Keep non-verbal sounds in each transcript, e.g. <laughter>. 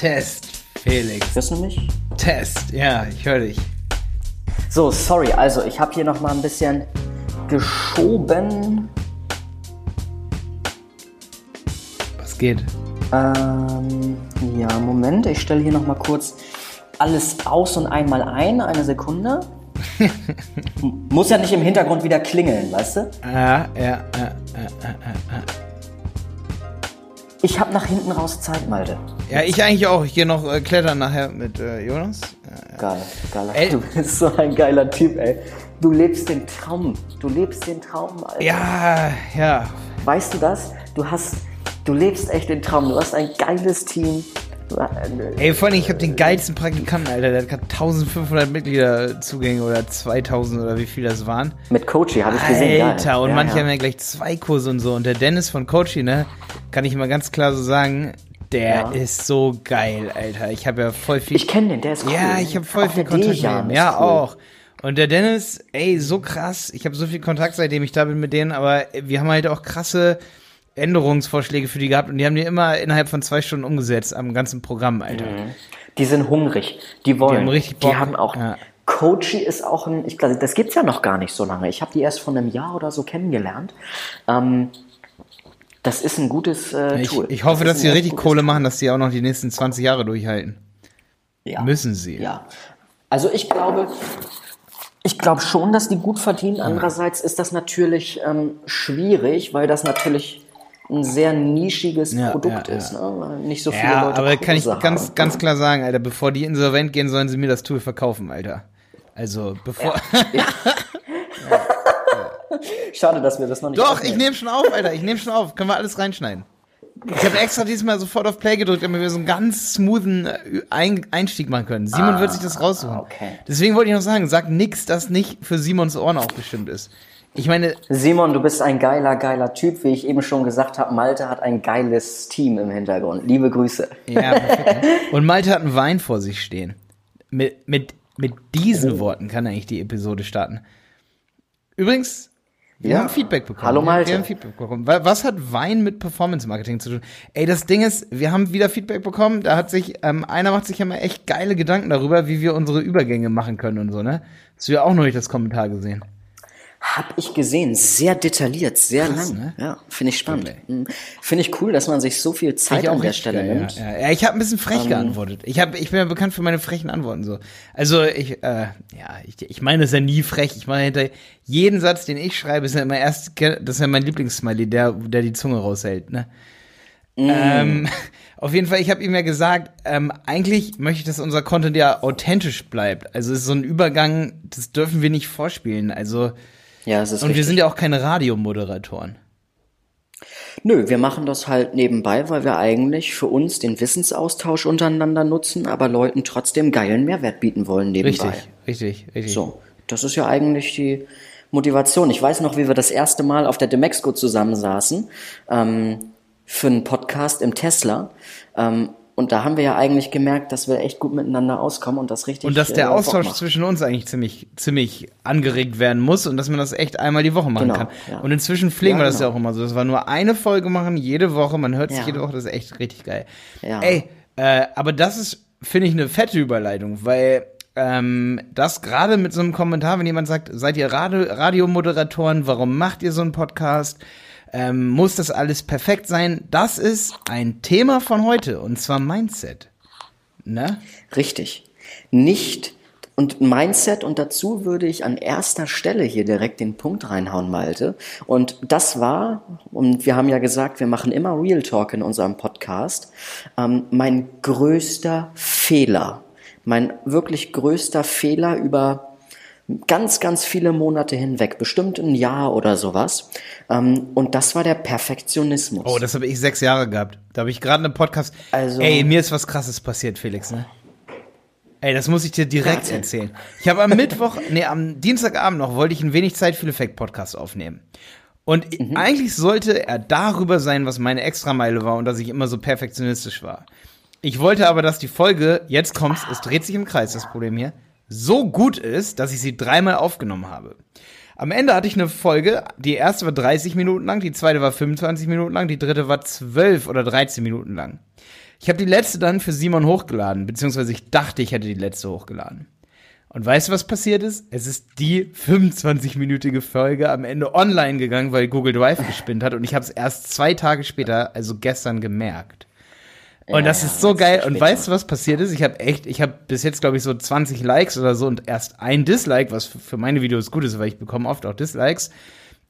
Test, Felix. Hörst du mich? Test, ja, ich höre dich. So, sorry, also ich habe hier noch mal ein bisschen geschoben. Was geht? Ähm, ja, Moment, ich stelle hier noch mal kurz alles aus und einmal ein. Eine Sekunde. <laughs> Muss ja nicht im Hintergrund wieder klingeln, weißt du? Ja, ja, ja, ja, ja. Ich habe nach hinten raus Zeit, Malte. Ja, ich eigentlich auch. Ich gehe noch äh, klettern nachher mit äh, Jonas. Geil, geiler Ey. Du bist so ein geiler Typ, ey. Du lebst den Traum. Du lebst den Traum, Alter. Ja, ja. Weißt du das? Du hast, du lebst echt den Traum. Du hast ein geiles Team. Ey, vor allem, ich habe den geilsten Praktikanten, Alter. Der hat gerade 1500 Mitglieder Zugänge oder 2000 oder wie viel das waren. mit Coachy habe ich gesehen. Alter, geil. und ja, manche ja. haben ja gleich zwei Kurse und so. Und der Dennis von Coachy, ne, kann ich mal ganz klar so sagen, der Ja. ist so geil, Alter. Ich habe ja voll viel. Ich kenne den, der ist cool. Ja, ich habe voll Auch viel Kontakt mit ihm. Ja, cool. auch. Und der Dennis, ey, so krass. Ich habe so viel Kontakt, seitdem ich da bin mit denen, aber wir haben halt auch krasse Änderungsvorschläge für die gehabt und die haben die immer innerhalb von zwei Stunden umgesetzt am ganzen Programm, Alter. Die sind hungrig. Die wollen. haben richtig Bock. Die haben auch. Ja. Coachy ist auch ein, ich glaube, das gibt's ja noch gar nicht so lange. Ich habe die erst vor einem Jahr oder so kennengelernt. Ähm, das ist ein gutes äh, Ich, Tool. ich hoffe, Das dass sie richtig Kohle machen, dass die auch noch die nächsten 20 Jahre durchhalten. Ja. Müssen sie. Ja. Also ich glaube, ich glaube schon, dass die gut verdienen. Andererseits ist das natürlich ähm, schwierig, weil das natürlich ein sehr nischiges Ja, Produkt ja, ja. ist. Ne? Nicht so viele Ja, Leute aber kann ich ganz, haben. ganz klar sagen, Alter, bevor die insolvent gehen, sollen sie mir das Tool verkaufen, Alter. Also, bevor. <laughs> <laughs> Schade, dass wir das noch nicht Doch, aufnehmen. ich nehme schon auf, Alter. Ich nehme schon auf. Können wir alles reinschneiden. Ich habe extra diesmal sofort auf Play gedrückt, damit wir so einen ganz smoothen äh, Ein Einstieg machen können. Simon wird sich das raussuchen. okay. Deswegen wollte ich noch sagen, sag nix, das nicht für Simons Ohren auch bestimmt ist. Ich meine, Simon, du bist ein geiler, geiler Typ. Wie ich eben schon gesagt habe, Malte hat ein geiles Team im Hintergrund. Liebe Grüße. ja, perfekt. <laughs> Und Malte hat einen Wein vor sich stehen. Mit, mit, mit diesen Oh. Worten kann er eigentlich die Episode starten. Übrigens, wir Ja. haben Feedback bekommen. Hallo, Malte. Wir haben Feedback bekommen. Wa- Was hat Wein mit Performance Marketing zu tun? Ey, das Ding ist, wir haben wieder Feedback bekommen. Da hat sich, ähm, einer macht sich ja mal echt geile Gedanken darüber, wie wir unsere Übergänge machen können und so, ne? Hast du ja auch noch nicht das Kommentar gesehen. Hab ich gesehen. Sehr detailliert, sehr lang. ne? Ja, finde ich spannend. Mhm. Finde ich cool, dass man sich so viel Zeit an der Stelle geil, nimmt. Ja, ja. ja ich habe ein bisschen frech Ähm. geantwortet. Ich, hab, ich bin ja bekannt für meine frechen Antworten so. Also ich, äh, ja, ich, ich meine, das ist ja nie frech. Ich meine, hinter jeden Satz, den ich schreibe, ist ja immer erst, das ist ja mein Lieblingssmiley, der, der die Zunge raushält, ne? Ähm, <laughs> auf jeden Fall, ich habe ihm ja gesagt, ähm, eigentlich möchte ich, dass unser Content ja authentisch bleibt. Also es ist so ein Übergang, das dürfen wir nicht vorspielen. Also Ja, es ist und wir richtig. sind ja auch keine Radiomoderatoren. Nö, wir machen das halt nebenbei, weil wir eigentlich für uns den Wissensaustausch untereinander nutzen, aber Leuten trotzdem geilen Mehrwert bieten wollen nebenbei. Richtig, richtig, richtig. So, das ist ja eigentlich die Motivation. Ich weiß noch, wie wir das erste Mal auf der Demexco zusammensaßen ähm, für einen Podcast im Tesla. Ähm, und da haben wir ja eigentlich gemerkt, dass wir echt gut miteinander auskommen und das richtig. Und dass der äh, Austausch zwischen uns eigentlich ziemlich, ziemlich angeregt werden muss und dass man das echt einmal die Woche machen Genau, kann. ja. Und inzwischen pflegen Ja, wir das ja genau. auch immer so, dass wir nur eine Folge machen, jede Woche, man hört sich Ja. jede Woche, das ist echt richtig geil. Ja. Ey, äh, aber das ist, finde ich, eine fette Überleitung, weil ähm, das gerade mit so einem Kommentar, wenn jemand sagt, seid ihr Radio Radiomoderatoren, warum macht ihr so einen Podcast? Ähm, muss das alles perfekt sein? Das ist ein Thema von heute und zwar Mindset. Ne? Richtig. Nicht und Mindset und dazu würde ich an erster Stelle hier direkt den Punkt reinhauen, Malte. Und das war, und wir haben ja gesagt, wir machen immer Real Talk in unserem Podcast, ähm, mein größter Fehler. Mein wirklich größter Fehler über ganz, ganz viele Monate hinweg, bestimmt ein Jahr oder sowas. Ähm, und das war der Perfektionismus. Oh, das habe ich sechs Jahre gehabt. Da habe ich gerade einen Podcast. Also- Ey, mir ist was Krasses passiert, Felix, ne? Ey, das muss ich dir direkt Erzähl. erzählen. Ich habe am Mittwoch, <laughs> nee, am Dienstagabend noch, wollte ich ein wenig Zeit für Effekt Podcast aufnehmen. Und Mhm. eigentlich sollte er darüber sein, was meine Extrameile war und dass ich immer so perfektionistisch war. Ich wollte aber, dass die Folge, jetzt kommt's, es dreht sich im Kreis, das Problem hier, so gut ist, dass ich sie dreimal aufgenommen habe. Am Ende hatte ich eine Folge, die erste war 30 Minuten lang, die zweite war 25 Minuten lang, die dritte war 12 oder 13 Minuten lang. Ich habe die letzte dann für Simon hochgeladen, beziehungsweise ich dachte, ich hätte die letzte hochgeladen. Und weißt du, was passiert ist? Es ist die 25-minütige Folge am Ende online gegangen, weil Google Drive <laughs> gespinnt hat und ich habe es erst zwei Tage später, also gestern, gemerkt. Und das Ja, ist so das geil. Und weißt du, was passiert ist? Ich habe echt, ich habe bis jetzt, glaube ich, so 20 Likes oder so und erst ein Dislike, was für meine Videos gut ist, weil ich bekomme oft auch Dislikes.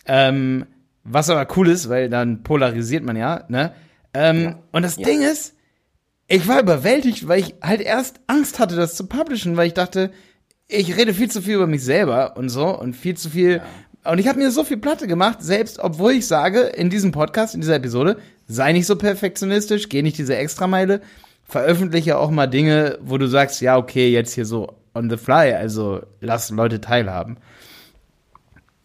Ähm, was aber cool ist, weil dann polarisiert man ja, ne? Ähm, Und das Ding ist, ich war überwältigt, weil ich halt erst Angst hatte, das zu publishen, weil ich dachte, ich rede viel zu viel über mich selber und so und viel zu viel. Und ich habe mir so viel Platte gemacht, selbst obwohl ich sage, in diesem Podcast, in dieser Episode, sei nicht so perfektionistisch, geh nicht diese Extrameile, veröffentliche auch mal Dinge, wo du sagst, ja, okay, jetzt hier so on the fly, also lass Leute teilhaben.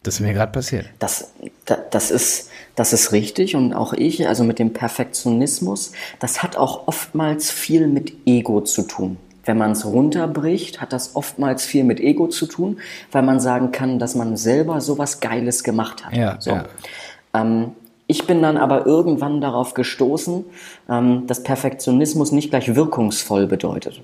Das ist mir gerade passiert. Das, da- das, ist, das ist richtig und auch ich, also mit dem Perfektionismus, das hat auch oftmals viel mit Ego zu tun. Wenn man es runterbricht, hat das oftmals viel mit Ego zu tun, weil man sagen kann, dass man selber sowas Geiles gemacht hat. Ja, so. ja. Ähm, ich bin dann aber irgendwann darauf gestoßen, ähm, dass Perfektionismus nicht gleich wirkungsvoll bedeutet.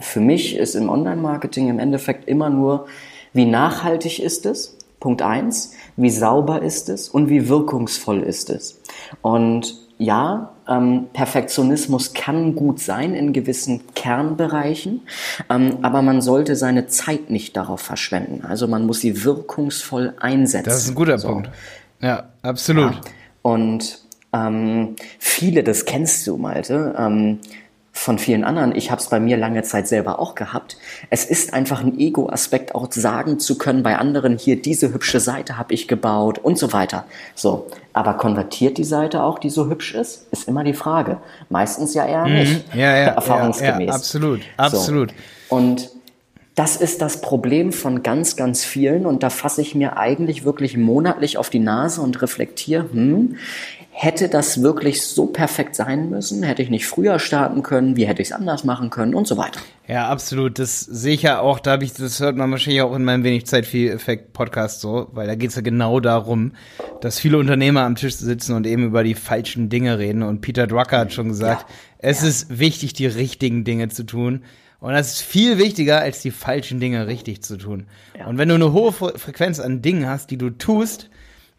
Für mich ist im Online-Marketing im Endeffekt immer nur, wie nachhaltig ist es, Punkt eins, wie sauber ist es und wie wirkungsvoll ist es. Und ja, ähm, Perfektionismus kann gut sein in gewissen Kernbereichen, ähm, aber man sollte seine Zeit nicht darauf verschwenden. Also man muss sie wirkungsvoll einsetzen. Das ist ein guter So. Punkt. Ja, absolut. Und ähm, viele, das kennst du, Malte, ähm, von vielen anderen, ich habe es bei mir lange Zeit selber auch gehabt. Es ist einfach ein Ego-Aspekt, auch sagen zu können bei anderen, hier diese hübsche Seite habe ich gebaut und so weiter. So, aber konvertiert die Seite auch, die so hübsch ist? Ist immer die Frage. Meistens ja eher nicht. Mhm. <laughs> Ja, ja, erfahrungsgemäß. ja, ja, absolut, absolut. So. Und das ist das Problem von ganz, ganz vielen und da fasse ich mir eigentlich wirklich monatlich auf die Nase und reflektiere, hm, hätte das wirklich so perfekt sein müssen? Hätte ich nicht früher starten können? Wie hätte ich es anders machen können? Und so weiter. Ja, absolut. Das sehe ich ja auch, da habe ich, das hört man wahrscheinlich auch in meinem wenig Zeit viel Effekt Podcast so, weil da geht's ja genau darum, dass viele Unternehmer am Tisch sitzen und eben über die falschen Dinge reden. Und Peter Drucker hat schon gesagt, Ja. es ist wichtig, die richtigen Dinge zu tun. Und das ist viel wichtiger, als die falschen Dinge richtig zu tun. Und wenn du eine hohe Fre- Frequenz an Dingen hast, die du tust,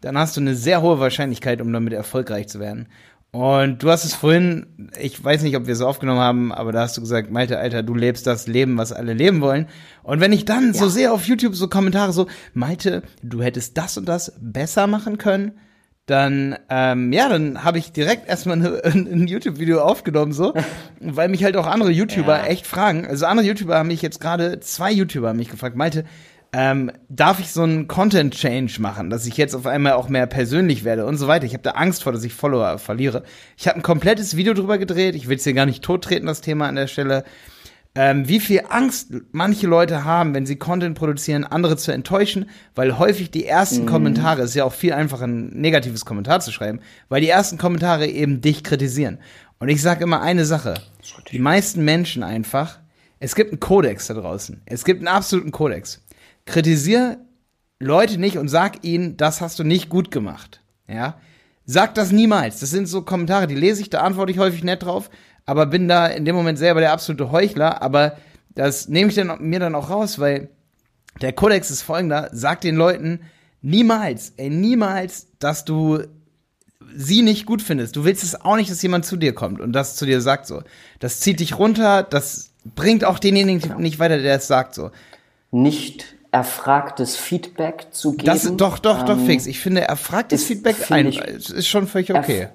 dann hast du eine sehr hohe Wahrscheinlichkeit, um damit erfolgreich zu werden. Und du hast es vorhin, ich weiß nicht, ob wir es aufgenommen haben, aber da hast du gesagt, Malte, Alter, du lebst das Leben, was alle leben wollen. Und wenn ich dann so sehe auf YouTube so Kommentare so, Malte, du hättest das und das besser machen können, dann, ähm, ja, dann habe ich direkt erstmal eine, <laughs> ein, ein YouTube-Video aufgenommen, so, weil mich halt auch andere YouTuber Ja. echt fragen. Also andere YouTuber haben mich jetzt gerade, zwei YouTuber haben mich gefragt, Malte, ähm, darf ich so einen Content-Change machen, dass ich jetzt auf einmal auch mehr persönlich werde und so weiter. Ich habe da Angst vor, dass ich Follower verliere. Ich habe ein komplettes Video drüber gedreht. Ich will es hier gar nicht tottreten, das Thema an der Stelle. Ähm, wie viel Angst manche Leute haben, wenn sie Content produzieren, andere zu enttäuschen, weil häufig die ersten Kommentare, es ist ja auch viel einfacher, ein negatives Kommentar zu schreiben, weil die ersten Kommentare eben dich kritisieren. Und ich sage immer eine Sache. Die meisten Menschen einfach, es gibt einen Kodex da draußen. Es gibt einen absoluten Kodex. Kritisier Leute nicht und sag ihnen, das hast du nicht gut gemacht. Ja? Sag das niemals. Das sind so Kommentare, die lese ich, da antworte ich häufig nett drauf, aber bin da in dem Moment selber der absolute Heuchler, aber das nehme ich dann mir dann auch raus, weil der Kodex ist folgender, sag den Leuten niemals, ey, niemals, dass du sie nicht gut findest. Du willst es auch nicht, dass jemand zu dir kommt und das zu dir sagt so. Das zieht dich runter, das bringt auch denjenigen nicht weiter, der es sagt so. Nicht erfragtes Feedback zu geben. Das doch, doch, doch, ähm, fix. Ich finde, erfragtes Feedback ein, ist schon völlig okay.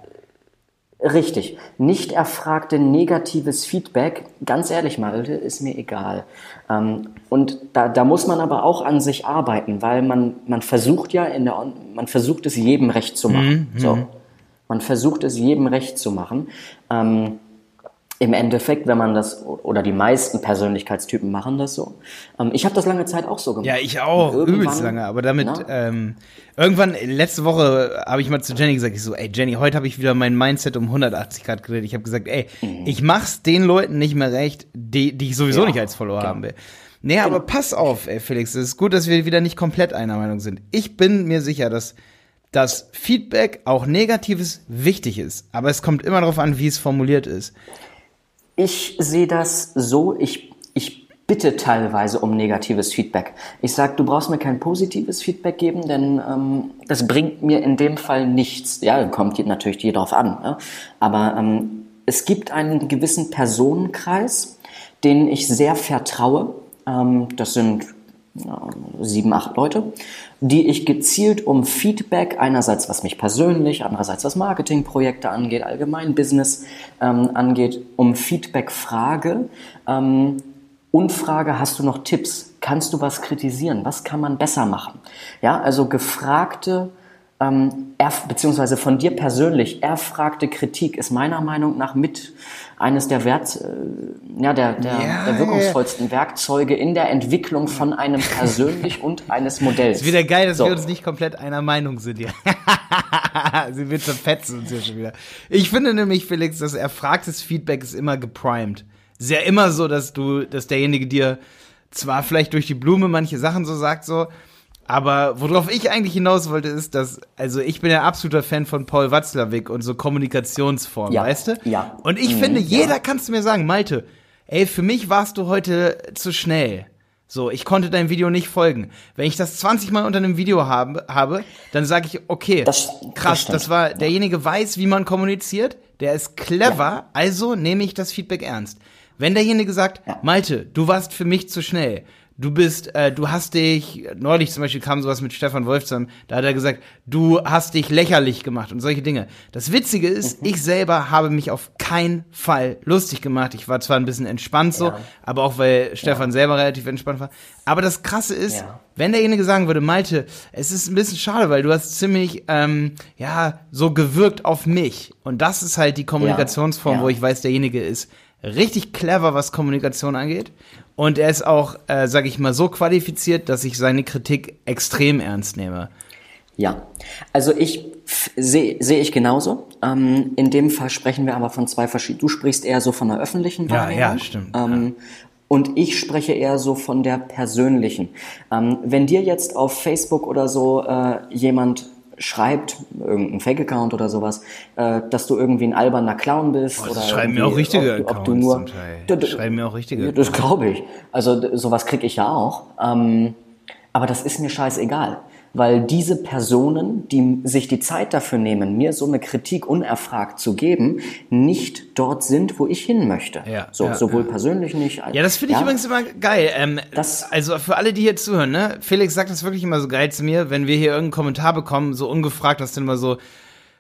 Richtig. Nicht erfragte negatives Feedback, ganz ehrlich, Malte, ist mir egal. Ähm, und da, da muss man aber auch an sich arbeiten, weil man, man versucht ja in der, On- man versucht es jedem recht zu machen. So. Man versucht es jedem recht zu machen. Im Endeffekt, wenn man das, oder die meisten Persönlichkeitstypen machen das so. Ähm, ich habe das lange Zeit auch so gemacht. Ja, ich auch, übelst lange. Aber damit, Na? ähm, irgendwann, letzte Woche habe ich mal zu Jenny gesagt, ich so, ey Jenny, heute habe ich wieder mein Mindset um 180 Grad gedreht. Ich habe gesagt, ey, ich mach's den Leuten nicht mehr recht, die, die ich sowieso Mhm. Ja, nicht als Follower genau. haben will. Nee, aber pass auf, ey Felix, es ist gut, dass wir wieder nicht komplett einer Meinung sind. Ich bin mir sicher, dass dass Feedback, auch Negatives, wichtig ist. Aber es kommt immer darauf an, wie es formuliert ist. Ich sehe das so, ich, ich bitte teilweise um negatives Feedback. Ich sage, du brauchst mir kein positives Feedback geben, denn ähm, das bringt mir in dem Fall nichts. Ja, kommt natürlich dir drauf an. Ja? Aber ähm, es gibt einen gewissen Personenkreis, denen ich sehr vertraue. Ähm, das sind sieben, acht Leute, die ich gezielt um Feedback, einerseits was mich persönlich, andererseits was Marketingprojekte angeht, allgemein Business ähm, angeht, um Feedback frage ähm, und frage, hast du noch Tipps? Kannst du was kritisieren? Was kann man besser machen? Ja, also gefragte ähm, beziehungsweise von dir persönlich erfragte Kritik ist meiner Meinung nach mit eines der, Wert, äh, ja, der, der, ja, der wirkungsvollsten ja. Werkzeuge in der Entwicklung von einem persönlich und eines Modells. Ist wieder geil, dass so. wir uns nicht komplett einer Meinung sind hier. <laughs> Sie wird zerfetzen uns hier schon wieder. Ich finde nämlich, Felix, dass erfragtes Feedback ist immer geprimed. Ist ja immer so, dass du, dass derjenige dir zwar vielleicht durch die Blume manche Sachen so sagt, so, aber worauf ich eigentlich hinaus wollte, ist, dass, also ich bin ja absoluter Fan von Paul Watzlawick und so Kommunikationsformen, ja, weißt du? Ja. Und ich mhm, finde, jeder ja. kannst du mir sagen, Malte, ey, für mich warst du heute zu schnell. So, ich konnte deinem Video nicht folgen. Wenn ich das 20 Mal unter einem Video habe, habe dann sage ich, okay, das, krass, das, das war, derjenige weiß, wie man kommuniziert, der ist clever, ja. also nehme ich das Feedback ernst. Wenn derjenige sagt. Malte, du warst für mich zu schnell, du bist, äh, du hast dich, neulich zum Beispiel kam sowas mit Stefan Wolf zusammen, da hat er gesagt, du hast dich lächerlich gemacht und solche Dinge. Das Witzige ist, mhm. ich selber habe mich auf keinen Fall lustig gemacht. Ich war zwar ein bisschen entspannt so, ja. aber auch weil Stefan ja. selber relativ entspannt war. Aber das Krasse ist, ja. wenn derjenige sagen würde, Malte, es ist ein bisschen schade, weil du hast ziemlich, ähm, ja, so gewirkt auf mich. Und das ist halt die Kommunikationsform, wo ich weiß, derjenige ist richtig clever, was Kommunikation angeht. Und er ist auch, äh, sage ich mal, so qualifiziert, dass ich seine Kritik extrem ernst nehme. Ja, also ich sehe seh ich genauso. Ähm, in dem Fall sprechen wir aber von zwei verschiedenen. Du sprichst eher so von der öffentlichen Wahrnehmung. Ja, ja, stimmt. Ähm, ja. Und ich spreche eher so von der persönlichen. Ähm, wenn dir jetzt auf Facebook oder so äh, jemand schreibt, irgendein Fake-Account oder sowas, äh, dass du irgendwie ein alberner Clown bist. Oh, oder schreiben mir auch richtige ob, ob du nur, schreiben mir auch richtige. Das glaube ich. Also sowas krieg ich ja auch. Ähm, aber das ist mir scheißegal weil diese Personen, die sich die Zeit dafür nehmen, mir so eine Kritik unerfragt zu geben, nicht dort sind, wo ich hin möchte. Ja, so, ja, sowohl ja. persönlich nicht. Als, ja, das finde ich übrigens immer geil. Ähm, das, also für alle, die hier zuhören, ne? Felix sagt das wirklich immer so geil zu mir, wenn wir hier irgendeinen Kommentar bekommen, so ungefragt, das dann immer so,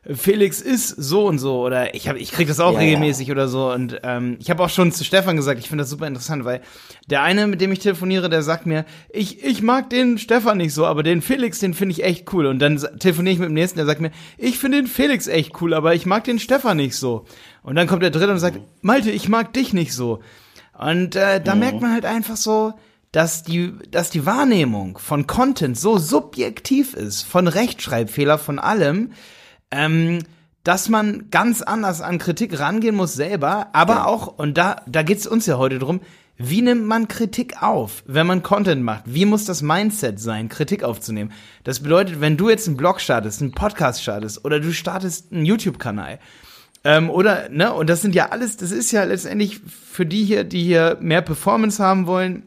Felix ist so und so oder ich habe ich krieg das auch ja, regelmäßig ja. oder so und ähm, ich habe auch schon zu Stefan gesagt, ich finde das super interessant, weil der eine, mit dem ich telefoniere, der sagt mir, ich ich mag den Stefan nicht so, aber den Felix, den finde ich echt cool und dann telefoniere ich mit dem nächsten, der sagt mir, ich finde den Felix echt cool, aber ich mag den Stefan nicht so. Und dann kommt der dritte und sagt, Malte, ich mag dich nicht so. Und äh, da mhm. merkt man halt einfach so, dass die, dass die Wahrnehmung von Content so subjektiv ist, von Rechtschreibfehler, von allem, ähm, dass man ganz anders an Kritik rangehen muss selber, aber ja. auch, und da, da geht's uns ja heute drum, wie nimmt man Kritik auf, wenn man Content macht? Wie muss das Mindset sein, Kritik aufzunehmen? Das bedeutet, wenn du jetzt einen Blog startest, einen Podcast startest oder du startest einen YouTube-Kanal, ähm, oder, ne, und das sind ja alles, das ist ja letztendlich für die hier, die hier mehr Performance haben wollen,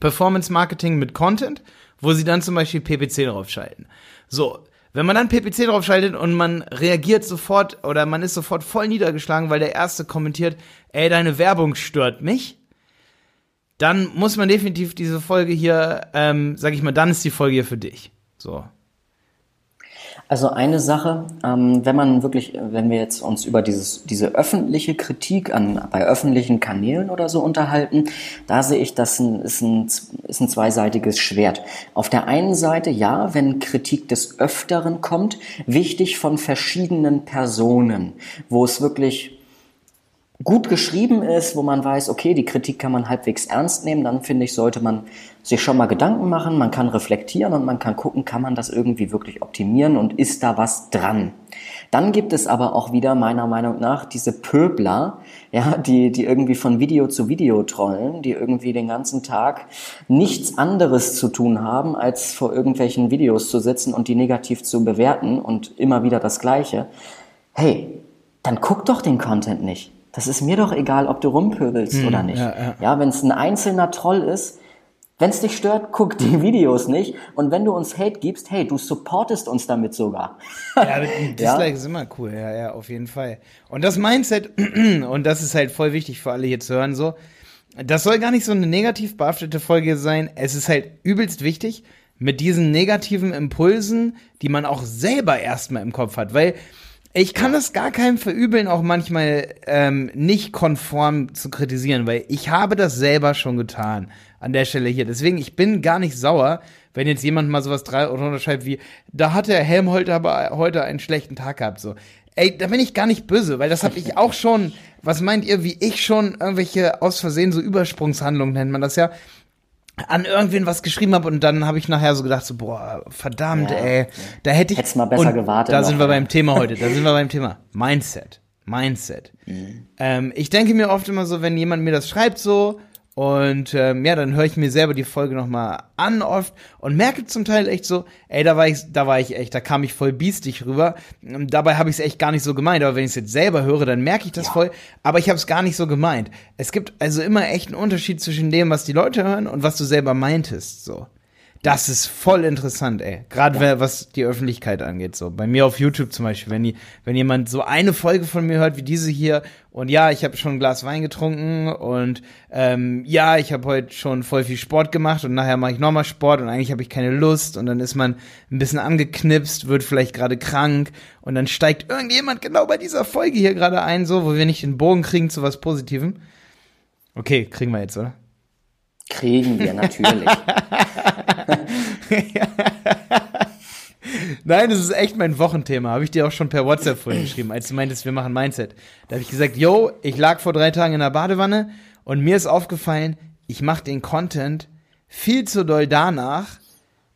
Performance Marketing mit Content, wo sie dann zum Beispiel PPC draufschalten. So, wenn man dann PPC draufschaltet und man reagiert sofort oder man ist sofort voll niedergeschlagen, weil der Erste kommentiert, ey, deine Werbung stört mich, dann muss man definitiv diese Folge hier, ähm, sag ich mal, dann ist die Folge hier für dich. So. Also eine Sache, ähm, wenn man wirklich, wenn wir jetzt uns über dieses, diese öffentliche Kritik an, bei öffentlichen Kanälen oder so unterhalten, da sehe ich, das ist, ein, ist ein zweiseitiges Schwert. Auf der einen Seite, ja, wenn Kritik des Öfteren kommt, wichtig von verschiedenen Personen, wo es wirklich gut geschrieben ist, wo man weiß, okay, die Kritik kann man halbwegs ernst nehmen, dann finde ich, sollte man sich schon mal Gedanken machen, man kann reflektieren und man kann gucken, kann man das irgendwie wirklich optimieren und ist da was dran. Dann gibt es aber auch wieder meiner Meinung nach diese Pöbler, ja, die, die irgendwie von Video zu Video trollen, die irgendwie den ganzen Tag nichts anderes zu tun haben, als vor irgendwelchen Videos zu sitzen und die negativ zu bewerten und immer wieder das Gleiche. Hey, dann guck doch den Content nicht Das ist mir doch egal, ob du rumpöbelst oder nicht. ja, ja. ja wenn es ein einzelner Troll ist, wenn es dich stört, guck die <laughs> Videos nicht. Und wenn du uns Hate gibst, hey, du supportest uns damit sogar. Ja, Dislike <laughs> ist immer cool, ja, ja, auf jeden Fall. Und das Mindset, <clears throat> und das ist halt voll wichtig für alle hier zu hören, so, das soll gar nicht so eine negativ behaftete Folge sein. Es ist halt übelst wichtig, mit diesen negativen Impulsen, die man auch selber erstmal im Kopf hat, weil ich kann das gar keinem verübeln, auch manchmal ähm, nicht konform zu kritisieren, weil ich habe das selber schon getan an der Stelle hier. Deswegen, ich bin gar nicht sauer, wenn jetzt jemand mal sowas drunter schreibt wie, da hat der Helmholtz aber heute einen schlechten Tag gehabt, so. Ey, da bin ich gar nicht böse, weil das habe ich auch schon, was meint ihr, wie ich schon irgendwelche aus Versehen so Übersprungshandlungen nennt man das ja, an irgendwen was geschrieben habe und dann habe ich nachher so gedacht so boah verdammt Ja, ey. Da hätte ich Hättest mal besser gewartet da noch, sind wir beim Thema heute da sind wir beim Thema Mindset. Mindset. Mhm. ähm, ich denke mir oft immer so wenn jemand mir das schreibt so und ähm, ja dann höre ich mir selber die Folge noch mal an oft und merke zum Teil echt so ey da war ich da war ich echt da kam ich voll biestig rüber. Und dabei habe ich es echt gar nicht so gemeint aber wenn ich es jetzt selber höre dann merke ich das voll. Aber ich habe es gar nicht so gemeint. Es gibt also immer echt einen Unterschied zwischen dem was die Leute hören und was du selber meintest so das ist voll interessant, ey. Gerade wer- was die Öffentlichkeit angeht. So bei mir auf YouTube zum Beispiel, wenn die, wenn jemand so eine Folge von mir hört wie diese hier und ja, ich habe schon ein Glas Wein getrunken und ähm, ja, ich habe heute schon voll viel Sport gemacht und nachher mache ich nochmal Sport und eigentlich habe ich keine Lust und dann ist man ein bisschen angeknipst, wird vielleicht gerade krank und dann steigt irgendjemand genau bei dieser Folge hier gerade ein, so, wo wir nicht den Bogen kriegen zu was Positivem. Okay, kriegen wir jetzt, oder? Kriegen wir natürlich. <laughs> Nein, das ist echt mein Wochenthema. Habe ich dir auch schon per WhatsApp vorhin geschrieben, als du meintest, wir machen Mindset. Da habe ich gesagt, yo, ich lag vor drei Tagen in der Badewanne und mir ist aufgefallen, ich mache den Content viel zu doll danach,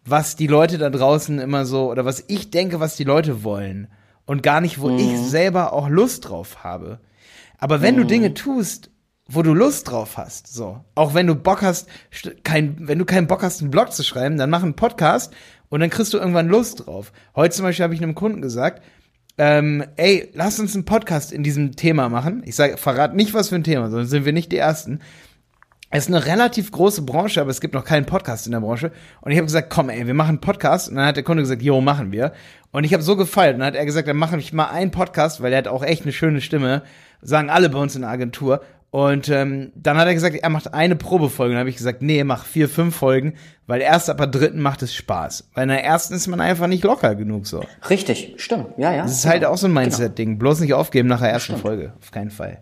was die Leute da draußen immer so, oder was ich denke, was die Leute wollen. Und gar nicht, wo ich selber auch Lust drauf habe. Aber wenn du Dinge tust, wo du Lust drauf hast, so, auch wenn du Bock hast, st- kein, wenn du keinen Bock hast, einen Blog zu schreiben, dann mach einen Podcast und dann kriegst du irgendwann Lust drauf. Heute zum Beispiel habe ich einem Kunden gesagt, ähm, ey, lass uns einen Podcast in diesem Thema machen. Ich sage, verrat nicht, was für ein Thema, sonst sind wir nicht die Ersten. Es ist eine relativ große Branche, aber es gibt noch keinen Podcast in der Branche. Und ich habe gesagt, komm, ey, wir machen einen Podcast. Und dann hat der Kunde gesagt, jo, machen wir. Und ich habe so gefeiert. Und dann hat er gesagt, dann mache ich mal einen Podcast, weil er hat auch echt eine schöne Stimme. Sagen alle bei uns in der Agentur. Und ähm, dann hat er gesagt, er macht eine Probefolge. Und dann habe ich gesagt, nee, mach vier, fünf Folgen, weil erst ab der dritten macht es Spaß. Weil in der ersten ist man einfach nicht locker genug so. Richtig, stimmt. Ja, ja. Das ist halt auch so ein Mindset-Ding. Bloß nicht aufgeben nach der ersten Folge. Auf keinen Fall.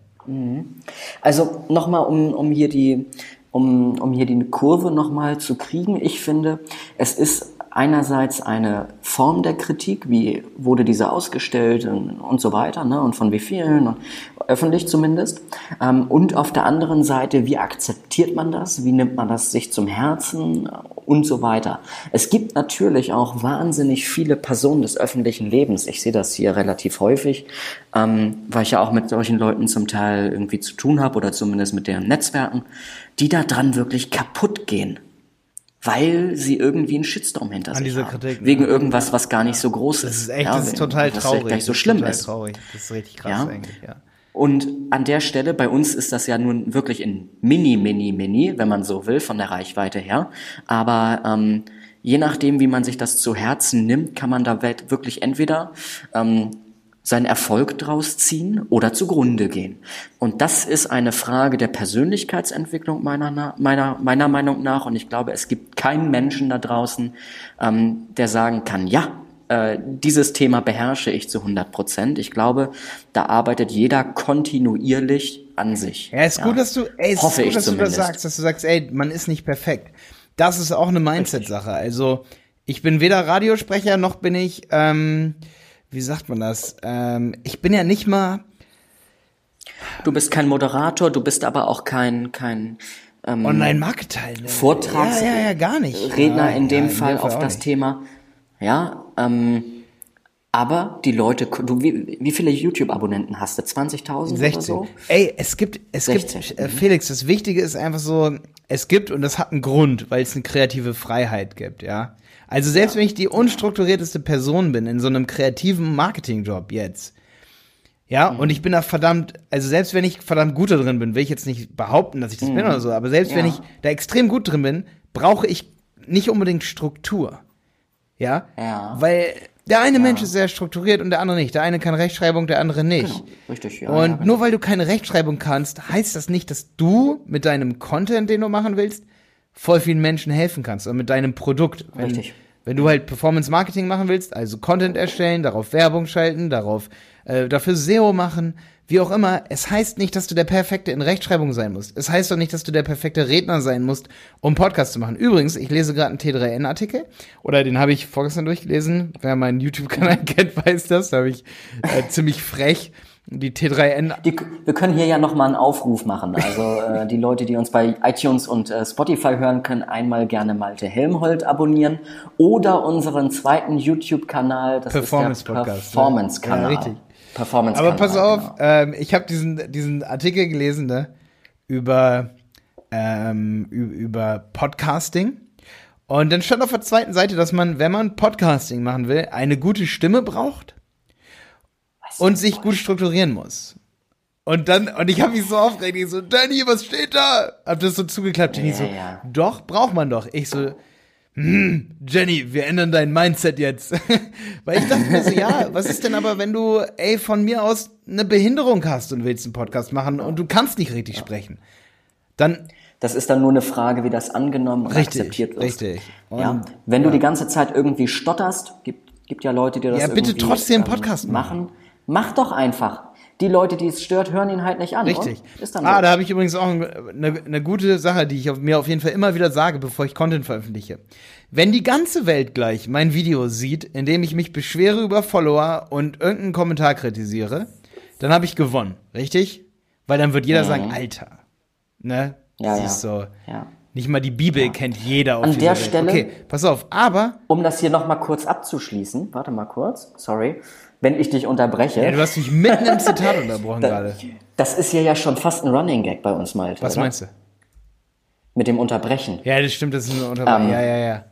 Also nochmal, um, um hier die, um, um hier die Kurve nochmal zu kriegen. Ich finde, es ist einerseits eine Form der Kritik, wie wurde diese ausgestellt und, und so weiter, ne, und von wie vielen und öffentlich zumindest. Ähm, und auf der anderen Seite, wie akzeptiert man das? Wie nimmt man das sich zum Herzen und so weiter? Es gibt natürlich auch wahnsinnig viele Personen des öffentlichen Lebens. Ich sehe das hier relativ häufig, ähm, weil ich ja auch mit solchen Leuten zum Teil irgendwie zu tun habe oder zumindest mit deren Netzwerken, die da dran wirklich kaputt gehen weil sie irgendwie einen Shitstorm hinter sich dieser haben. Kritik, ne? Wegen irgendwas, was gar nicht so groß ist. Das ist echt, Ja, das ist total was traurig. Gar nicht so Das ist schlimm total ist. traurig. Das ist richtig krass Ja. eigentlich, ja. Und an der Stelle, bei uns ist das ja nun wirklich in mini, mini, mini, wenn man so will, von der Reichweite her. Aber ähm, je nachdem, wie man sich das zu Herzen nimmt, kann man da wirklich entweder ähm, seinen Erfolg draus ziehen oder zugrunde gehen. Und das ist eine Frage der Persönlichkeitsentwicklung meiner, meiner, meiner Meinung nach. Und ich glaube, es gibt keinen Menschen da draußen, ähm, der sagen kann, ja, äh, dieses Thema beherrsche ich zu 100 Prozent. Ich glaube, da arbeitet jeder kontinuierlich an sich. Ja, ist gut, dass du, ey, es Hoffe ist gut, dass zumindest. du das sagst, dass du sagst, ey, man ist nicht perfekt. Das ist auch eine Mindset-Sache. Also, ich bin weder Radiosprecher, noch bin ich, ähm, wie sagt man das? Ähm, ich bin ja nicht mal, Du bist kein Moderator, du bist aber auch kein, kein ähm, Online-Marketing. Vortrags- Ja, ja, ja, gar nicht. Redner ja, in dem ja, Fall auf auch das nicht. Thema. Ja, ähm, aber die Leute, du, wie, wie viele YouTube-Abonnenten hast du? 20.000 oder 16. so? Ey, es gibt, es 16, gibt, äh, Felix, das Wichtige ist einfach so, es gibt, und das hat einen Grund, weil es eine kreative Freiheit gibt, ja. Also selbst wenn ich die unstrukturierteste Person bin in so einem kreativen Marketingjob jetzt, Ja, und ich bin da verdammt, also selbst wenn ich verdammt gut da drin bin, will ich jetzt nicht behaupten, dass ich das bin oder so, aber selbst wenn Ja. ich da extrem gut drin bin, brauche ich nicht unbedingt Struktur. Ja? Ja. Weil der eine Mensch ist sehr strukturiert und der andere nicht. Der eine kann Rechtschreibung, der andere nicht. Genau, richtig, ja. und ja, genau. nur weil du keine Rechtschreibung kannst, heißt das nicht, dass du mit deinem Content, den du machen willst, voll vielen Menschen helfen kannst und mit deinem Produkt. Wenn, Richtig. Wenn du halt Performance Marketing machen willst, also Content erstellen, darauf Werbung schalten, darauf äh, dafür SEO machen, wie auch immer, es heißt nicht, dass du der Perfekte in Rechtschreibung sein musst. Es heißt doch nicht, dass du der perfekte Redner sein musst, um Podcast zu machen. Übrigens, ich lese gerade einen T3N-Artikel, oder den habe ich vorgestern durchgelesen. Wer meinen YouTube-Kanal <laughs> kennt, weiß das. Da habe ich äh, ziemlich frech die T3N Die, wir können hier ja nochmal einen Aufruf machen. Also <laughs> äh, die Leute, die uns bei iTunes und äh, Spotify hören, können einmal gerne Malte Helmholt abonnieren oder unseren zweiten YouTube-Kanal, das Performance ist der Podcast, ne? Performance-Kanal. Ja, richtig. Performance Aber pass auf, Genau. ähm, ich habe diesen, diesen Artikel gelesen, ne, über, ähm, über Podcasting. Und dann stand auf der zweiten Seite, dass man, wenn man Podcasting machen will, eine gute Stimme braucht und sich gut strukturieren muss. Und dann, und ich habe mich so aufgeregt, ich so, Danny, was steht da? Hab das so zugeklappt, Jenny Ja, so, ja. doch, braucht man doch. Ich so, hm, Jenny, wir ändern dein Mindset jetzt. <laughs> Weil ich dachte mir so, ja, was ist denn aber, wenn du, ey, von mir aus eine Behinderung hast und willst einen Podcast machen und du kannst nicht richtig sprechen? Dann, Das ist dann nur eine Frage, wie das angenommen und Richtig, akzeptiert wird. richtig. ja, Und- wenn du die ganze Zeit irgendwie stotterst, gibt, gibt ja Leute, die das Ja, bitte trotzdem Podcast machen. Mach doch einfach. Die Leute, die es stört, hören ihn halt nicht an. Richtig. Ah, so. da habe ich übrigens auch eine, eine gute Sache, die ich auf, mir auf jeden Fall immer wieder sage, bevor ich Content veröffentliche. Wenn die ganze Welt gleich mein Video sieht, in dem ich mich beschwere über Follower und irgendeinen Kommentar kritisiere, dann habe ich gewonnen, richtig? Weil dann wird jeder sagen, Alter. Ne? Mhm. Ja, das ja. ist so. Ja. Nicht mal die Bibel kennt jeder auf An dieser der Welt. Stelle- Okay, pass auf. Aber Um das hier nochmal kurz abzuschließen, warte mal kurz, sorry, wenn ich dich unterbreche. ja, du hast mich mitten im Zitat unterbrochen gerade. das ist hier ja schon fast ein Running Gag bei uns, Malte. Was oder? meinst du? Mit dem Unterbrechen. Ja, das stimmt, das ist eine Unterbrechung. Ähm, ja, ja, ja.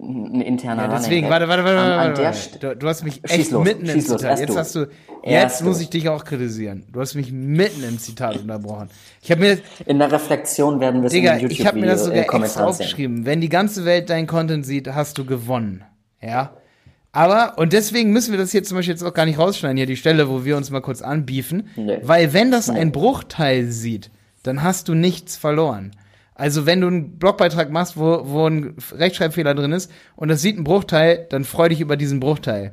Ein interner Ja, Running deswegen, Gag. warte, warte, warte, An, warte, warte, Du, du hast mich echt los, mitten im los, Zitat. erst Jetzt du. hast du, jetzt muss ich dich auch kritisieren. Du hast mich mitten im Zitat unterbrochen. Ich habe mir, In der Reflexion werden wir es Digga, in den ich habe mir das sogar extra YouTube-Kommentaren sehen. aufgeschrieben. Wenn die ganze Welt deinen Content sieht, hast du gewonnen. Ja. Aber, und deswegen müssen wir das hier zum Beispiel jetzt auch gar nicht rausschneiden, hier die Stelle, wo wir uns mal kurz anbiefen. Nee. Weil wenn das ein Bruchteil sieht, dann hast du nichts verloren. Also wenn du einen Blogbeitrag machst, wo, wo ein Rechtschreibfehler drin ist und das sieht ein Bruchteil, dann freu dich über diesen Bruchteil.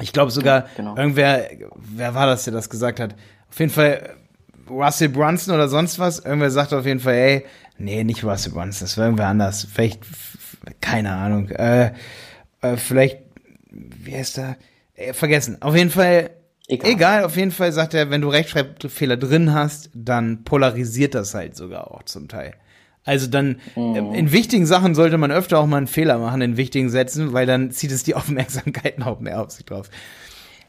Ich glaube sogar, Genau. irgendwer, wer war das, der das gesagt hat? Auf jeden Fall Russell Brunson oder sonst was. Irgendwer sagt auf jeden Fall, ey, nee, nicht Russell Brunson, das war irgendwer anders. Vielleicht, keine Ahnung. Äh, äh, vielleicht, wie heißt der? Äh, vergessen. Auf jeden Fall, Egal. egal. auf jeden Fall sagt er, wenn du Rechtschreibfehler drin hast, dann polarisiert das halt sogar auch zum Teil. Also dann, Mhm. äh, in wichtigen Sachen sollte man öfter auch mal einen Fehler machen, in wichtigen Sätzen, weil dann zieht es die <laughs> Aufmerksamkeit noch mehr auf sich drauf.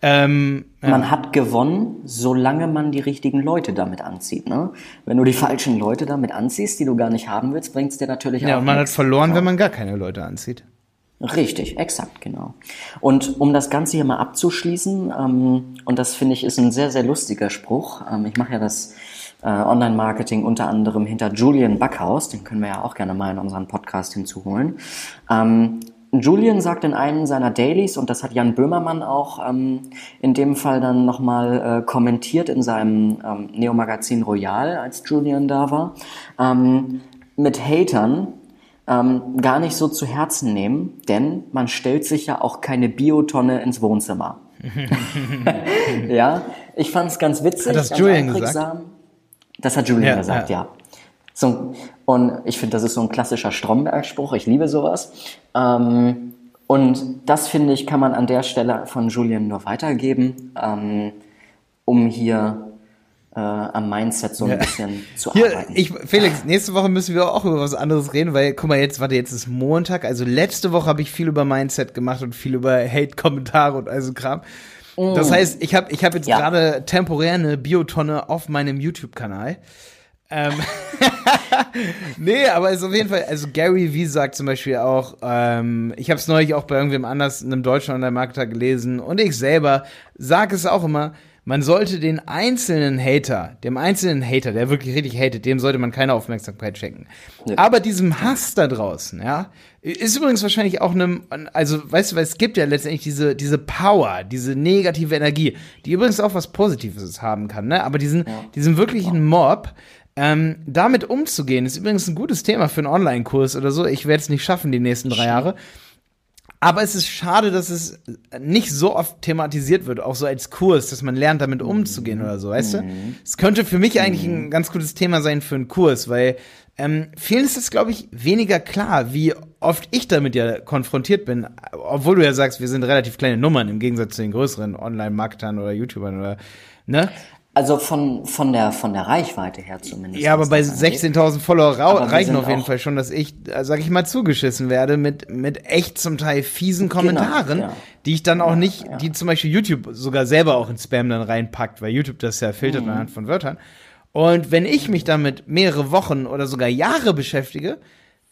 Ähm, Man hat gewonnen, solange man die richtigen Leute damit anzieht. Ne? Wenn du die falschen Leute damit anziehst, die du gar nicht haben willst, bringt es dir natürlich ja, auch und man hat nichts. verloren, wenn man gar keine Leute anzieht. Richtig, exakt, genau. Und um das Ganze hier mal abzuschließen, ähm, und das finde ich ist ein sehr, sehr lustiger Spruch. Ähm, ich mache ja das äh, Online-Marketing unter anderem hinter Julian Backhaus, den können wir ja auch gerne mal in unseren Podcast hinzuholen. Ähm, Julian sagt in einem seiner Dailies, und das hat Jan Böhmermann auch ähm, in dem Fall dann nochmal äh, kommentiert in seinem ähm, Neo-Magazin Royal, als Julian da war, ähm, mit Hatern ähm, gar nicht so zu Herzen nehmen, denn man stellt sich ja auch keine Biotonne ins Wohnzimmer. <laughs> ja, ich fand es ganz witzig. Hat das ganz Julian einprägsam. Das hat Julian Ja, gesagt, ja. ja. So, und ich finde, das ist so ein klassischer Stromberg-Spruch. Ich liebe sowas. Ähm, und das, finde ich, kann man an der Stelle von Julian nur weitergeben, ähm, um hier äh, am Mindset so ein bisschen <laughs> zu Hier, arbeiten. ich, Felix, nächste Woche müssen wir auch über was anderes reden, weil, guck mal, jetzt, warte, jetzt ist Montag, also letzte Woche habe ich viel über Mindset gemacht und viel über Hate-Kommentare und also Kram. Das heißt, ich habe ich hab jetzt Ja. gerade temporär eine Biotonne auf meinem YouTube-Kanal. Ähm, <laughs> nee, aber ist auf jeden Fall, also Gary Vee sagt zum Beispiel auch, ähm, ich habe es neulich auch bei irgendwem anders, einem deutschen Online-Marketer gelesen und ich selber sage es auch immer, man sollte den einzelnen Hater, dem einzelnen Hater, der wirklich richtig hatet, dem sollte man keine Aufmerksamkeit schenken. Ja. Aber diesem Hass da draußen, ja, ist übrigens wahrscheinlich auch einem, also weißt du, weil es gibt ja letztendlich diese, diese Power, diese negative Energie, die übrigens auch was Positives haben kann, ne? Aber diesen, ja. diesen wirklichen Mob, ähm, damit umzugehen, ist übrigens ein gutes Thema für einen Online-Kurs oder so. Ich werde es nicht schaffen die nächsten drei Jahre. Aber es ist schade, dass es nicht so oft thematisiert wird, auch so als Kurs, dass man lernt, damit umzugehen oder so, weißt du? Mhm. Es könnte für mich eigentlich ein ganz gutes Thema sein für einen Kurs, weil ähm, vielen ist es, glaube ich, weniger klar, wie oft ich damit ja konfrontiert bin, obwohl du ja sagst, wir sind relativ kleine Nummern im Gegensatz zu den größeren Online-Marketern oder YouTubern oder, ne? Also von, von, der, von der Reichweite her zumindest. Ja, aber bei 16.000 Follower reichen auf jeden Fall schon, dass ich, sag ich mal, zugeschissen werde mit, mit echt zum Teil fiesen genau, Kommentaren, genau, ja. die ich dann auch ja, nicht, ja. die zum Beispiel YouTube sogar selber auch in Spam dann reinpackt, weil YouTube das ja filtert mhm. anhand von Wörtern. Und wenn ich mich damit mehrere Wochen oder sogar Jahre beschäftige,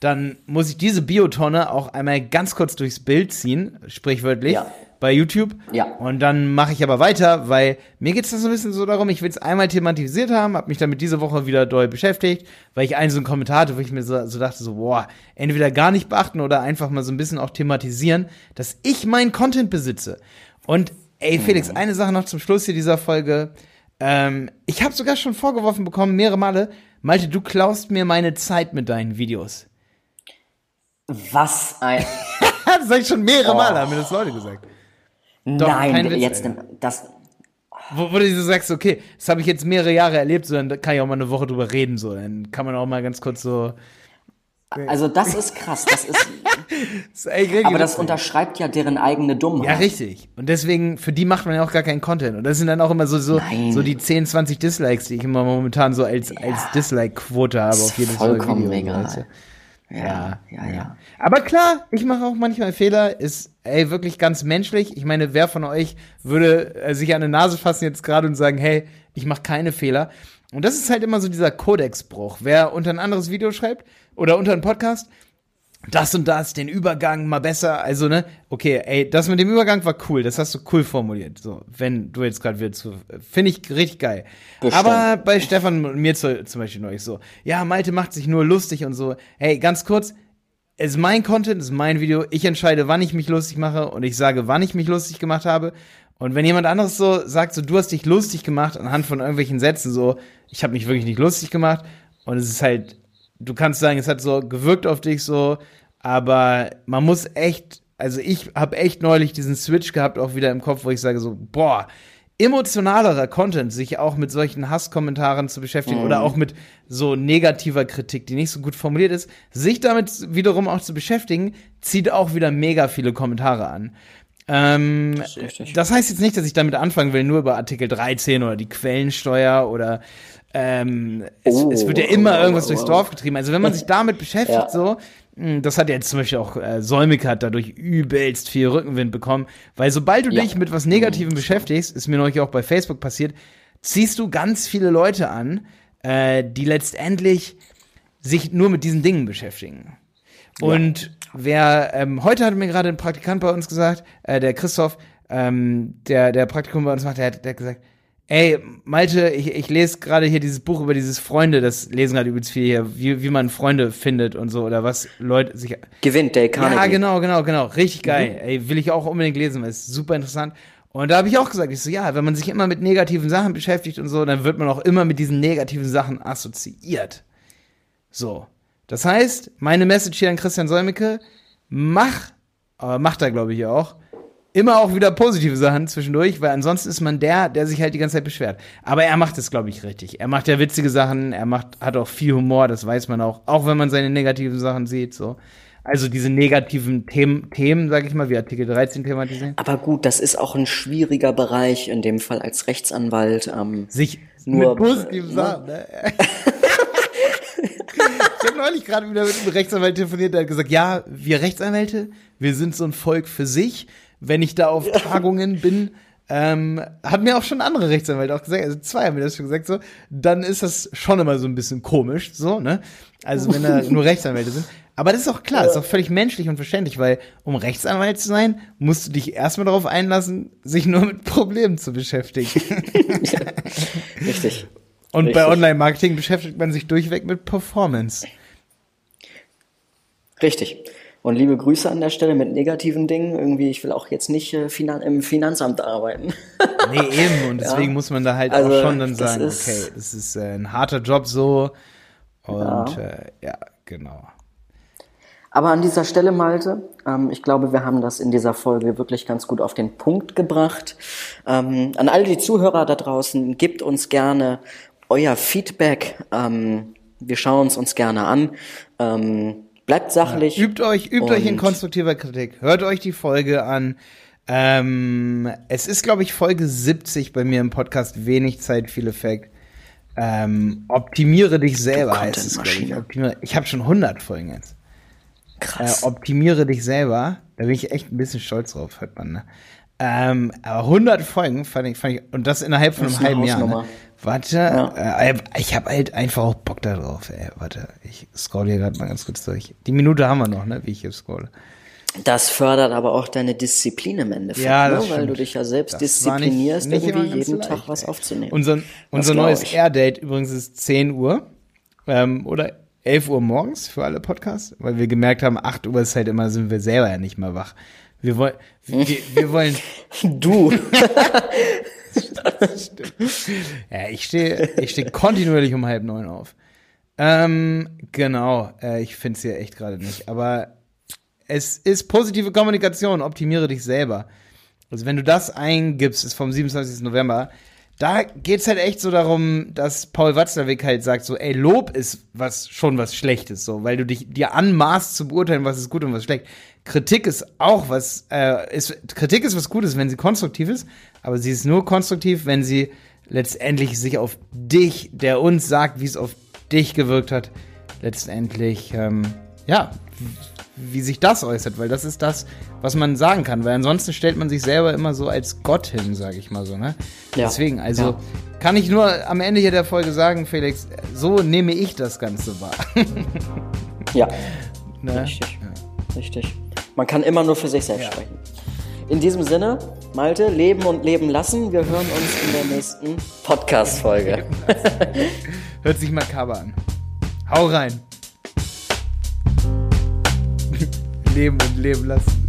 dann muss ich diese Biotonne auch einmal ganz kurz durchs Bild ziehen, sprichwörtlich, ja. Bei YouTube. Ja. Und dann mache ich aber weiter, weil mir geht es so ein bisschen so darum, ich will es einmal thematisiert haben, habe mich damit diese Woche wieder doll beschäftigt, weil ich einen so einen Kommentar hatte, wo ich mir so, so dachte, so, boah, entweder gar nicht beachten oder einfach mal so ein bisschen auch thematisieren, dass ich meinen Content besitze. Und ey, Felix, mhm. eine Sache noch zum Schluss hier dieser Folge. Ähm, ich habe sogar schon vorgeworfen bekommen, mehrere Male, Malte, du klaust mir meine Zeit mit deinen Videos. Was ein. das <laughs> sag ich schon mehrere oh. Mal, haben mir das Leute gesagt. Doch, Nein, Witz, jetzt ey. das. Wo, wo du so sagst, okay, das habe ich jetzt mehrere Jahre erlebt, so dann kann ich auch mal eine Woche drüber reden, so dann kann man auch mal ganz kurz so. Also das ist krass, das ist. <laughs> das ist aber das unterschreibt ja deren eigene Dummheit. Ja, richtig. Und deswegen, für die macht man ja auch gar keinen Content. Und das sind dann auch immer so, so, so die 10, 20 Dislikes, die ich immer momentan so als, ja. als Dislike-Quote habe auf jedes Vollkommen Video. Weißt du? Ja, ja, ja, Aber klar, ich mache auch manchmal Fehler, ist ey wirklich ganz menschlich. Ich meine, wer von euch würde äh, sich an die Nase fassen jetzt gerade und sagen, hey, ich mache keine Fehler? Und das ist halt immer so dieser Kodexbruch. Wer unter ein anderes Video schreibt oder unter einen Podcast, das und das, den Übergang mal besser. Also, ne, okay, ey, das mit dem Übergang war cool, das hast du cool formuliert. So, wenn du jetzt gerade willst, finde ich richtig geil. Bestimmt. Aber bei Stefan und mir zu, zum Beispiel neulich so, ja, Malte macht sich nur lustig und so. Hey, ganz kurz, es ist mein Content, es ist mein Video. Ich entscheide, wann ich mich lustig mache und ich sage, wann ich mich lustig gemacht habe. Und wenn jemand anderes so sagt, so, du hast dich lustig gemacht anhand von irgendwelchen Sätzen, so, ich habe mich wirklich nicht lustig gemacht und es ist halt du kannst sagen, es hat so gewirkt auf dich so, aber man muss echt, also ich habe echt neulich diesen Switch gehabt, auch wieder im Kopf, wo ich sage so, boah, emotionalerer Content, sich auch mit solchen Hasskommentaren zu beschäftigen mhm. oder auch mit so negativer Kritik, die nicht so gut formuliert ist, sich damit wiederum auch zu beschäftigen, zieht auch wieder mega viele Kommentare an. Ähm, das, das heißt jetzt nicht, dass ich damit anfangen will, nur über Artikel 13 oder die Quellensteuer oder ähm, es, oh, es, wird ja immer oh, irgendwas oh, durchs Dorf getrieben. Also wenn man sich damit <laughs> beschäftigt, ja. so, hm, das hat ja jetzt zum Beispiel auch äh, Solmik hat dadurch übelst viel Rückenwind bekommen, weil sobald du ja. dich mit was Negativem mhm. beschäftigst, ist mir neulich auch bei Facebook passiert, ziehst du ganz viele Leute an, äh, die letztendlich sich nur mit diesen Dingen beschäftigen. Und ja. wer, ähm, heute hat mir gerade ein Praktikant bei uns gesagt, äh, der Christoph, ähm, der, der Praktikum bei uns macht, der hat, der hat gesagt, Ey, Malte, ich, ich lese gerade hier dieses Buch über dieses Freunde, das lesen gerade übrigens viel hier, wie, wie man Freunde findet und so, oder was Leute sich. Gewinnt, Dale Carnegie. Ja, genau, genau, genau. Richtig geil. Mhm. Ey, will ich auch unbedingt lesen, weil es ist super interessant. Und da habe ich auch gesagt, ich so, ja, wenn man sich immer mit negativen Sachen beschäftigt und so, dann wird man auch immer mit diesen negativen Sachen assoziiert. So. Das heißt, meine Message hier an Christian Solmecke, mach, aber macht er, glaube ich, auch, immer auch wieder positive Sachen zwischendurch, weil ansonsten ist man der, der sich halt die ganze Zeit beschwert. Aber er macht es, glaube ich, richtig. Er macht ja witzige Sachen, er macht, hat auch viel Humor, das weiß man auch, auch wenn man seine negativen Sachen sieht, so. Also diese negativen Themen, Themen, sag ich mal, wie Artikel 13 thematisieren. Aber gut, das ist auch ein schwieriger Bereich, in dem Fall als Rechtsanwalt. Ähm, Sich nur mit positiven äh, Sachen, ne? <laughs> ich habe neulich gerade wieder mit einem Rechtsanwalt telefoniert, der hat gesagt, ja, wir Rechtsanwälte, wir sind so ein Volk für sich wenn ich da auf Tagungen bin, ähm, hat mir auch schon andere Rechtsanwälte auch gesagt, also zwei haben mir das schon gesagt, so, dann ist das schon immer so ein bisschen komisch, so, ne? Also wenn da <laughs> nur Rechtsanwälte sind. Aber das ist auch klar, ist auch völlig menschlich und verständlich, weil um Rechtsanwalt zu sein, musst du dich erstmal darauf einlassen, sich nur mit Problemen zu beschäftigen. <laughs> <laughs> Richtig. Und Richtig. bei Online-Marketing beschäftigt man sich durchweg mit Performance. Richtig. Und liebe Grüße an der Stelle mit negativen Dingen. Irgendwie, ich will auch jetzt nicht äh, Finan im Finanzamt arbeiten. <laughs> Nee, eben. Und <laughs> deswegen Ja. muss man da halt Also, auch schon dann sagen, ist- okay, das ist äh, ein harter Job so. Und Ja. ja, äh, ja genau. Aber an dieser Stelle, Malte, ähm, ich glaube, wir haben das in dieser Folge wirklich ganz gut auf den Punkt gebracht. Ähm, an all die Zuhörer da draußen, gebt uns gerne euer Feedback. Ähm, wir schauen es uns gerne an. Bleibt sachlich. Übt euch, übt euch in konstruktiver Kritik. Hört euch die Folge an. Ähm, es ist, glaube ich, Folge 70 bei mir im Podcast. Wenig Zeit, viel Effekt. Ähm, optimiere dich selber heißt es, ich. Optimiere, ich habe schon 100 Folgen jetzt. Äh, Krass. optimiere dich selber. Da bin ich echt ein bisschen stolz drauf, hört man. Ne? Ähm, aber 100 Folgen fand ich, fand ich, und das innerhalb von Das einem halben Jahr. Ne? Warte, äh, ich habe halt einfach auch Bock da drauf. Ey. Warte, ich scroll hier gerade mal ganz kurz durch. Die Minute haben wir noch, ne, wie ich hier scrolle. Das fördert aber auch deine Disziplin im Endeffekt, Ja, ne? weil stimmt. du dich ja selbst Das nicht- disziplinierst, nicht immer irgendwie jeden leicht, Tag was ey. aufzunehmen. Unser, unser neues. Air-Date übrigens ist 10 Uhr ähm, oder 11 Uhr morgens für alle Podcasts, weil wir gemerkt haben, 8 Uhr ist halt immer, sind wir selber ja nicht mehr wach. Wir, wollen, wir, wir wollen, <laughs> du. <laughs> ja, ich stehe ich steh kontinuierlich um halb neun auf. Ähm, genau, äh, ich finde es hier echt gerade nicht, aber es ist positive Kommunikation, optimiere dich selber. Also wenn du das eingibst, ist vom 27. November, da geht's halt echt so darum, dass Paul Watzlawick halt sagt so, ey, Lob ist was schon was Schlechtes, so, weil du dich dir anmaßt zu beurteilen, was ist gut und was schlecht. Kritik ist auch was, äh, ist, Kritik ist was Gutes, wenn sie konstruktiv ist, aber sie ist nur konstruktiv, wenn sie letztendlich sich auf dich, der uns sagt, wie es auf dich gewirkt hat, letztendlich, ähm, ja, wie sich das äußert, weil das ist das, was man sagen kann, weil ansonsten stellt man sich selber immer so als Gott hin, sage ich mal so, ne? Ja. Deswegen, also Ja. kann ich nur am Ende hier der Folge sagen, Felix, so nehme ich das Ganze wahr. <laughs> Ja, ne? richtig. Richtig. Man kann immer nur für sich selbst Ja. sprechen. In diesem Sinne, Malte, leben und leben lassen. Wir hören uns in der nächsten Podcast-Folge. <laughs> Hört sich makaber an. Hau rein. Leben und leben lassen.